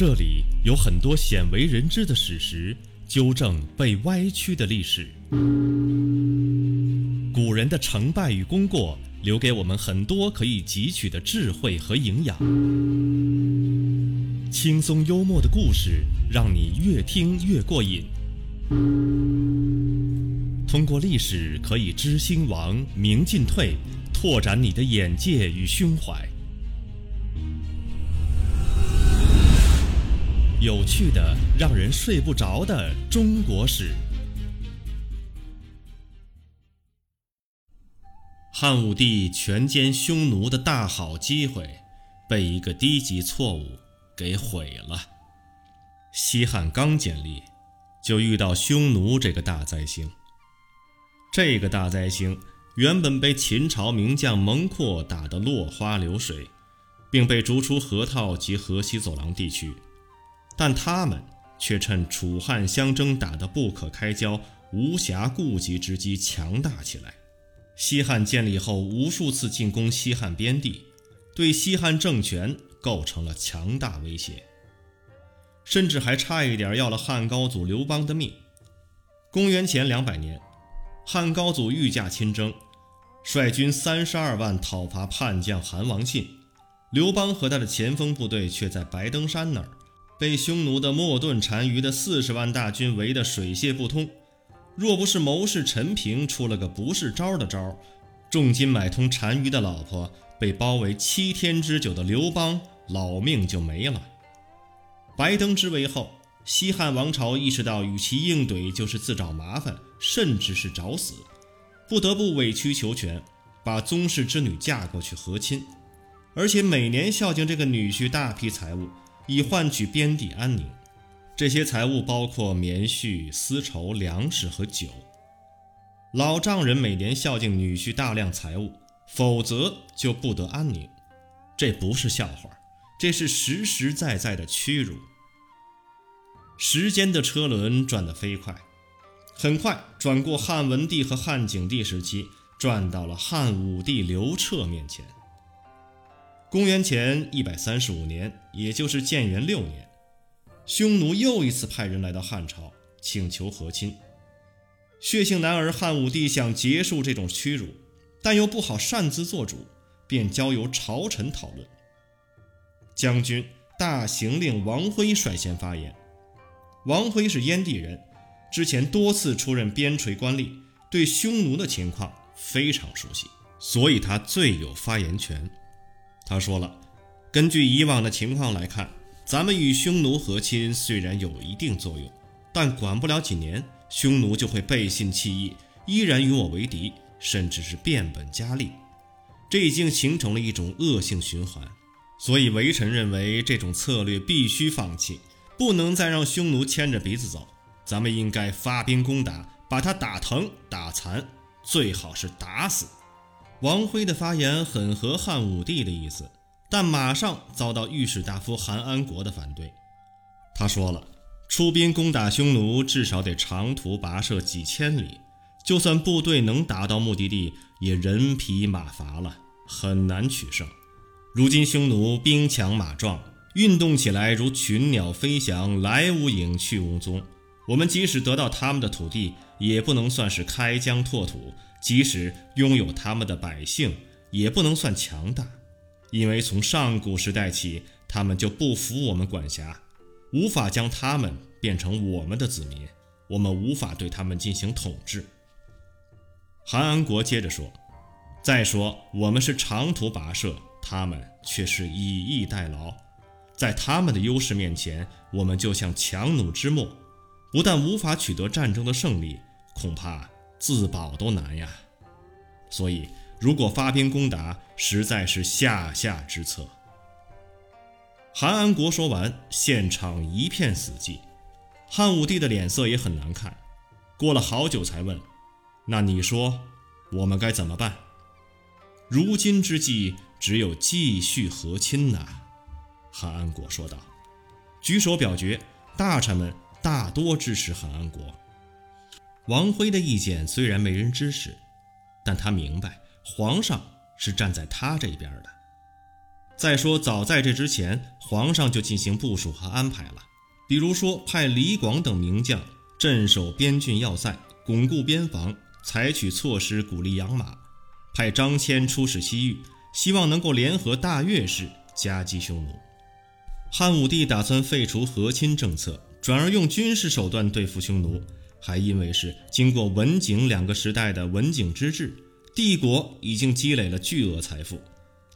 这里有很多鲜为人知的史实，纠正被歪曲的历史。古人的成败与功过，留给我们很多可以汲取的智慧和营养。轻松幽默的故事，让你越听越过瘾。通过历史，可以知兴亡，明进退，拓展你的眼界与胸怀。有趣的、让人睡不着的中国史。汉武帝全歼匈奴的大好机会，被一个低级错误给毁了。西汉刚建立，就遇到匈奴这个大灾星。这个大灾星原本被秦朝名将蒙括打得落花流水，并被逐出河套及河西走廊地区。但他们却趁楚汉相争打得不可开交、无暇顾及之机强大起来。西汉建立后，无数次进攻西汉边地，对西汉政权构成了强大威胁，甚至还差一点要了汉高祖刘邦的命。公元前两百年，汉高祖御驾亲征，率军三十二万讨伐叛将韩王信，刘邦和他的前锋部队却在白登山那儿。被匈奴的莫顿单于的四十万大军围得水泄不通，若不是谋士陈平出了个不是招的招，重金买通单于的老婆，被包围七天之久的刘邦老命就没了。白登之围后，西汉王朝意识到与其硬怼就是自找麻烦，甚至是找死，不得不委曲求全，把宗室之女嫁过去和亲，而且每年孝敬这个女婿大批财物。以换取边地安宁，这些财物包括棉絮、丝绸、粮食和酒。老丈人每年孝敬女婿大量财物，否则就不得安宁。这不是笑话，这是实实在在的屈辱。时间的车轮转得飞快，很快转过汉文帝和汉景帝时期，转到了汉武帝刘彻面前。公元前一百三十五年，也就是建元六年，匈奴又一次派人来到汉朝，请求和亲。血性男儿汉武帝想结束这种屈辱，但又不好擅自做主，便交由朝臣讨论。将军大行令王辉率先发言。王辉是燕地人，之前多次出任边陲官吏，对匈奴的情况非常熟悉，所以他最有发言权。他说了，根据以往的情况来看，咱们与匈奴和亲虽然有一定作用，但管不了几年，匈奴就会背信弃义，依然与我为敌，甚至是变本加厉。这已经形成了一种恶性循环，所以微臣认为这种策略必须放弃，不能再让匈奴牵着鼻子走。咱们应该发兵攻打，把他打疼打残，最好是打死。王辉的发言很合汉武帝的意思，但马上遭到御史大夫韩安国的反对。他说了，出兵攻打匈奴，至少得长途跋涉几千里，就算部队能达到目的地，也人疲马乏了，很难取胜。如今匈奴兵强马壮，运动起来如群鸟飞翔，来无影去无踪。我们即使得到他们的土地，也不能算是开疆拓土。即使拥有他们的百姓，也不能算强大，因为从上古时代起，他们就不服我们管辖，无法将他们变成我们的子民，我们无法对他们进行统治。韩安国接着说：“再说，我们是长途跋涉，他们却是以逸待劳，在他们的优势面前，我们就像强弩之末，不但无法取得战争的胜利，恐怕……”自保都难呀，所以如果发兵攻打，实在是下下之策。韩安国说完，现场一片死寂，汉武帝的脸色也很难看。过了好久才问：“那你说，我们该怎么办？”如今之计，只有继续和亲呐。”韩安国说道。举手表决，大臣们大多支持韩安国。王辉的意见虽然没人支持，但他明白皇上是站在他这边的。再说，早在这之前，皇上就进行部署和安排了，比如说派李广等名将镇守边郡要塞，巩固边防，采取措施鼓励养马；派张骞出使西域，希望能够联合大越氏夹击匈奴。汉武帝打算废除和亲政策，转而用军事手段对付匈奴，还因为是经过文景两个时代的文景之治，帝国已经积累了巨额财富。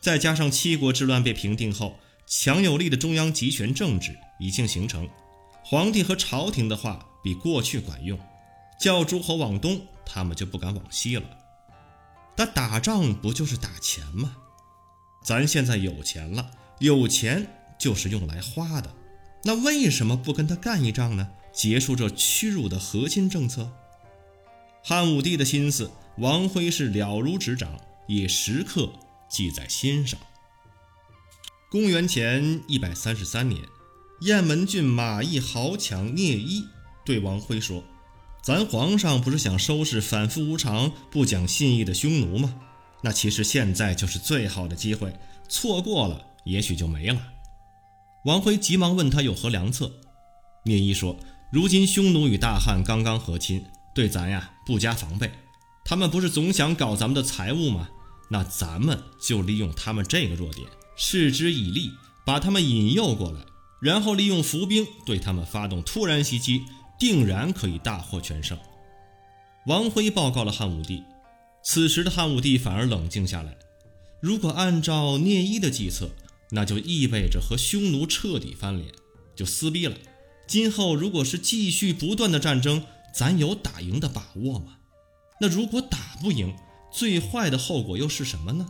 再加上七国之乱被平定后，强有力的中央集权政治已经形成，皇帝和朝廷的话比过去管用，叫诸侯往东，他们就不敢往西了。但打仗不就是打钱吗？咱现在有钱了，有钱就是用来花的，那为什么不跟他干一仗呢？结束这屈辱的核心政策？汉武帝的心思，王辉是了如指掌，也时刻。记在心上。公元前一百三十三年，雁门郡马邑豪强聂一对王辉说：“咱皇上不是想收拾反复无常、不讲信义的匈奴吗？那其实现在就是最好的机会，错过了也许就没了。”王辉急忙问他有何良策。聂一说：“如今匈奴与大汉刚刚和亲，对咱呀不加防备，他们不是总想搞咱们的财物吗？”那咱们就利用他们这个弱点，势之以利，把他们引诱过来，然后利用伏兵对他们发动突然袭击，定然可以大获全胜。王辉报告了汉武帝，此时的汉武帝反而冷静下来。如果按照聂一的计策，那就意味着和匈奴彻底翻脸，就撕逼了。今后如果是继续不断的战争，咱有打赢的把握吗？那如果打不赢？最坏的后果又是什么呢？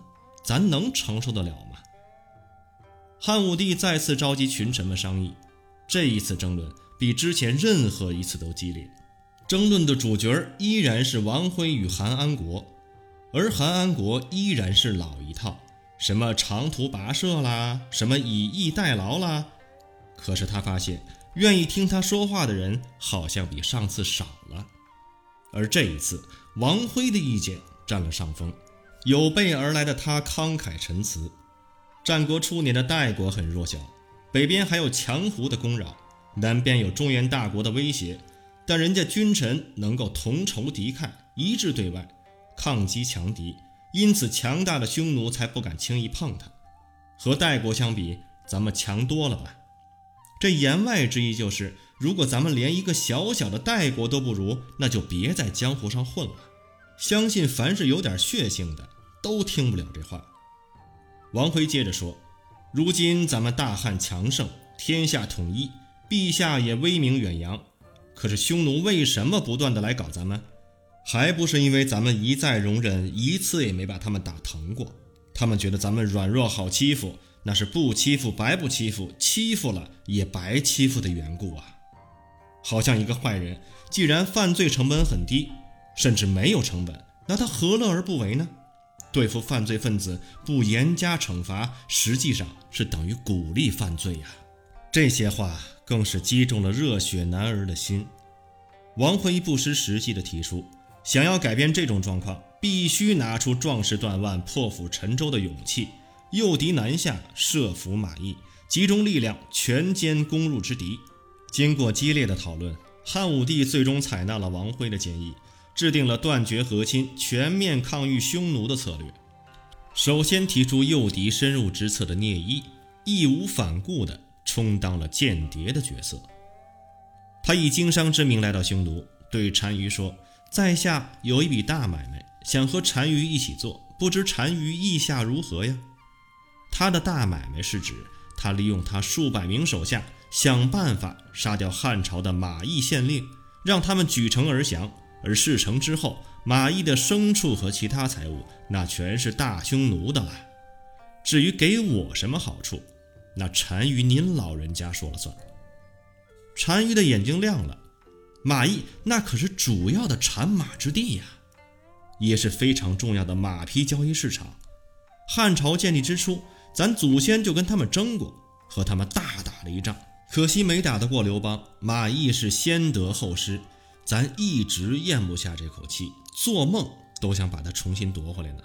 咱能承受得了吗？汉武帝再次召集群臣们商议，这一次争论比之前任何一次都激烈。争论的主角依然是王辉与韩安国，而韩安国依然是老一套，什么长途跋涉啦，什么以逸待劳啦。可是他发现，愿意听他说话的人好像比上次少了。而这一次，王辉的意见。占了上风，有备而来的他慷慨陈词。战国初年的代国很弱小，北边还有强胡的攻扰，南边有中原大国的威胁，但人家君臣能够同仇敌忾，一致对外，抗击强敌，因此强大的匈奴才不敢轻易碰他。和代国相比，咱们强多了吧？这言外之意就是，如果咱们连一个小小的代国都不如，那就别在江湖上混了。相信凡是有点血性的，都听不了这话。王辉接着说：“如今咱们大汉强盛，天下统一，陛下也威名远扬。可是匈奴为什么不断的来搞咱们？还不是因为咱们一再容忍，一次也没把他们打疼过。他们觉得咱们软弱好欺负，那是不欺负白不欺负，欺负了也白欺负的缘故啊。好像一个坏人，既然犯罪成本很低。”甚至没有成本，那他何乐而不为呢？对付犯罪分子不严加惩罚，实际上是等于鼓励犯罪呀。这些话更是击中了热血男儿的心。王辉不失时机地提出，想要改变这种状况，必须拿出壮士断腕、破釜沉舟的勇气，诱敌南下，设伏马邑，集中力量，全歼攻入之敌。经过激烈的讨论，汉武帝最终采纳了王辉的建议。制定了断绝和亲、全面抗御匈奴的策略。首先提出诱敌深入之策的聂一，义无反顾地充当了间谍的角色。他以经商之名来到匈奴，对单于说：“在下有一笔大买卖，想和单于一起做，不知单于意下如何呀？”他的大买卖是指他利用他数百名手下，想办法杀掉汉朝的马邑县令，让他们举城而降。而事成之后，马邑的牲畜和其他财物，那全是大匈奴的了。至于给我什么好处，那单于您老人家说了算。单于的眼睛亮了，马邑那可是主要的产马之地呀，也是非常重要的马匹交易市场。汉朝建立之初，咱祖先就跟他们争过，和他们大打了一仗，可惜没打得过刘邦。马邑是先得后失。咱一直咽不下这口气，做梦都想把它重新夺回来呢。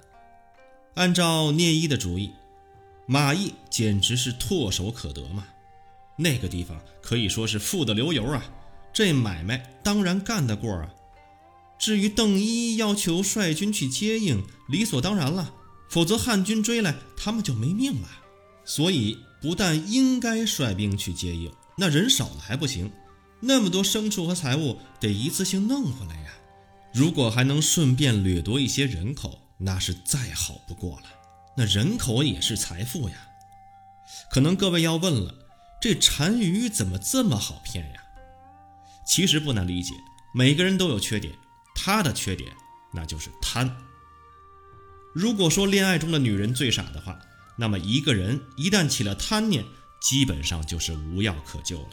按照聂一的主意，马邑简直是唾手可得嘛。那个地方可以说是富得流油啊，这买卖当然干得过啊。至于邓一要求率军去接应，理所当然了，否则汉军追来，他们就没命了。所以不但应该率兵去接应，那人少了还不行，那么多牲畜和财物得一次性弄回来呀。如果还能顺便掠夺一些人口，那是再好不过了。那人口也是财富呀。可能各位要问了。这单于怎么这么好骗呀？其实不难理解，每个人都有缺点，他的缺点那就是贪。如果说恋爱中的女人最傻的话，那么一个人一旦起了贪念，基本上就是无药可救了。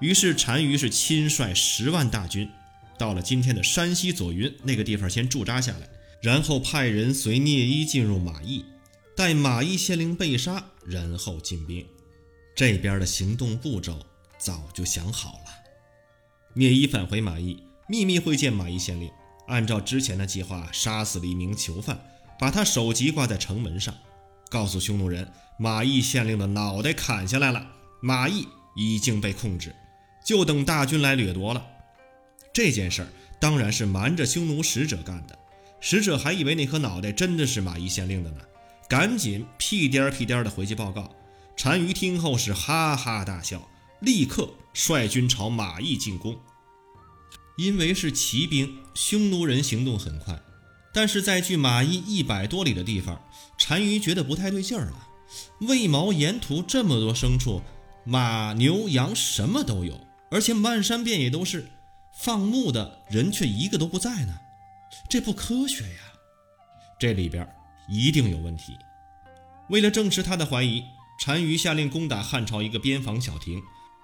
于是单于是亲率十万大军，到了今天的山西左云那个地方先驻扎下来，然后派人随聂一进入马邑，待马邑县令被杀，然后进兵。这边的行动步骤早就想好了。聂一返回马邑，秘密会见马邑县令，按照之前的计划，杀死了一名囚犯，把他首级挂在城门上，告诉匈奴人马邑县令的脑袋砍下来了，马邑已经被控制，就等大军来掠夺了。这件事儿当然是瞒着匈奴使者干的，使者还以为那颗脑袋真的是马邑县令的呢，赶紧屁颠儿屁颠儿的回去报告。单于听后是哈哈大笑，立刻率军朝马邑进攻。因为是骑兵，匈奴人行动很快，但是在距马邑一百多里的地方，单于觉得不太对劲儿了。为毛沿途这么多牲畜，马牛羊什么都有，而且漫山遍野都是，放牧的人却一个都不在呢，这不科学呀！这里边一定有问题。为了证实他的怀疑。单于下令攻打汉朝一个边防小亭，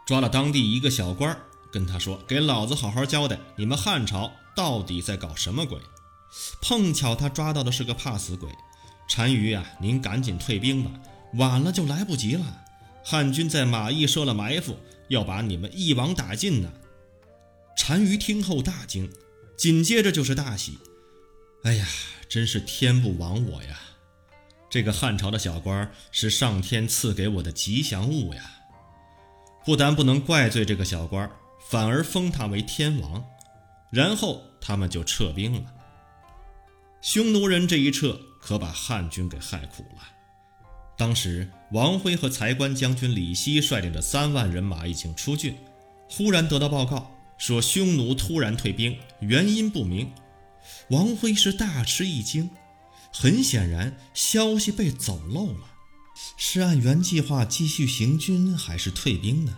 抓了当地一个小官，跟他说：“给老子好好交代，你们汉朝到底在搞什么鬼？”碰巧他抓到的是个怕死鬼。单于啊，您赶紧退兵吧，晚了就来不及了。汉军在马邑设了埋伏，要把你们一网打尽呢。单于听后大惊，紧接着就是大喜：“哎呀，真是天不亡我呀！”这个汉朝的小官是上天赐给我的吉祥物呀，不但不能怪罪这个小官，反而封他为天王。然后他们就撤兵了。匈奴人这一撤，可把汉军给害苦了。当时王辉和财官将军李希率领的三万人马已经出郡，忽然得到报告说匈奴突然退兵，原因不明。王辉是大吃一惊。很显然，消息被走漏了，是按原计划继续行军还是退兵呢？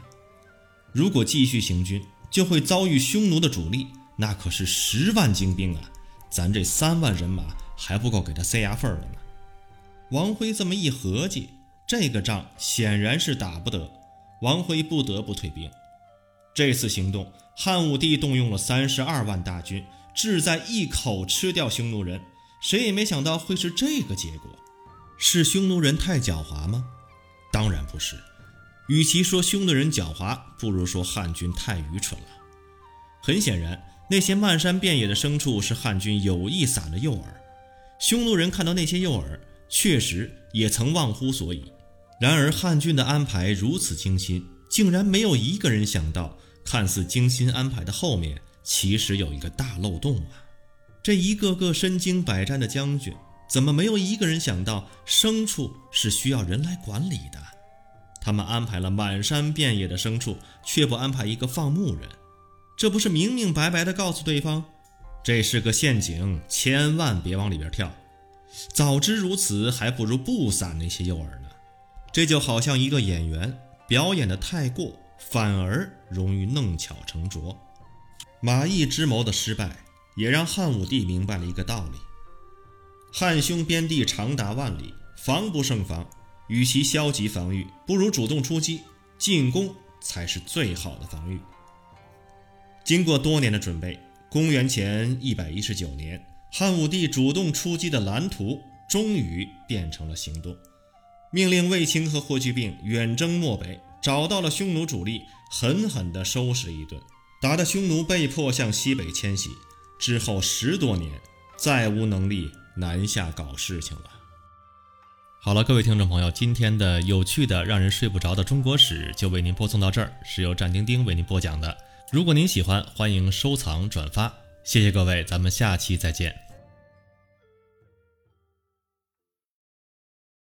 如果继续行军，就会遭遇匈奴的主力，那可是十万精兵啊！咱这三万人马还不够给他塞牙缝的呢。王辉这么一合计，这个仗显然是打不得，王辉不得不退兵。这次行动，汉武帝动用了三十二万大军，志在一口吃掉匈奴人。谁也没想到会是这个结果，是匈奴人太狡猾吗？当然不是。与其说匈奴人狡猾，不如说汉军太愚蠢了。很显然，那些漫山遍野的牲畜是汉军有意撒的诱饵。匈奴人看到那些诱饵，确实也曾忘乎所以。然而汉军的安排如此精心，竟然没有一个人想到，看似精心安排的后面，其实有一个大漏洞啊！这一个个身经百战的将军，怎么没有一个人想到牲畜是需要人来管理的？他们安排了满山遍野的牲畜，却不安排一个放牧人，这不是明明白白的告诉对方，这是个陷阱，千万别往里边跳。早知如此，还不如不撒那些诱饵呢。这就好像一个演员表演的太过，反而容易弄巧成拙。马邑之谋的失败。也让汉武帝明白了一个道理：汉匈边地长达万里，防不胜防。与其消极防御，不如主动出击，进攻才是最好的防御。经过多年的准备，公元前一百一十九年，汉武帝主动出击的蓝图终于变成了行动，命令卫青和霍去病远征漠北，找到了匈奴主力，狠狠地收拾一顿，打得匈奴被迫向西北迁徙。之后十多年，再无能力南下搞事情了。好了，各位听众朋友，今天的有趣的让人睡不着的中国史就为您播送到这儿，是由战丁丁为您播讲的。如果您喜欢，欢迎收藏转发，谢谢各位，咱们下期再见。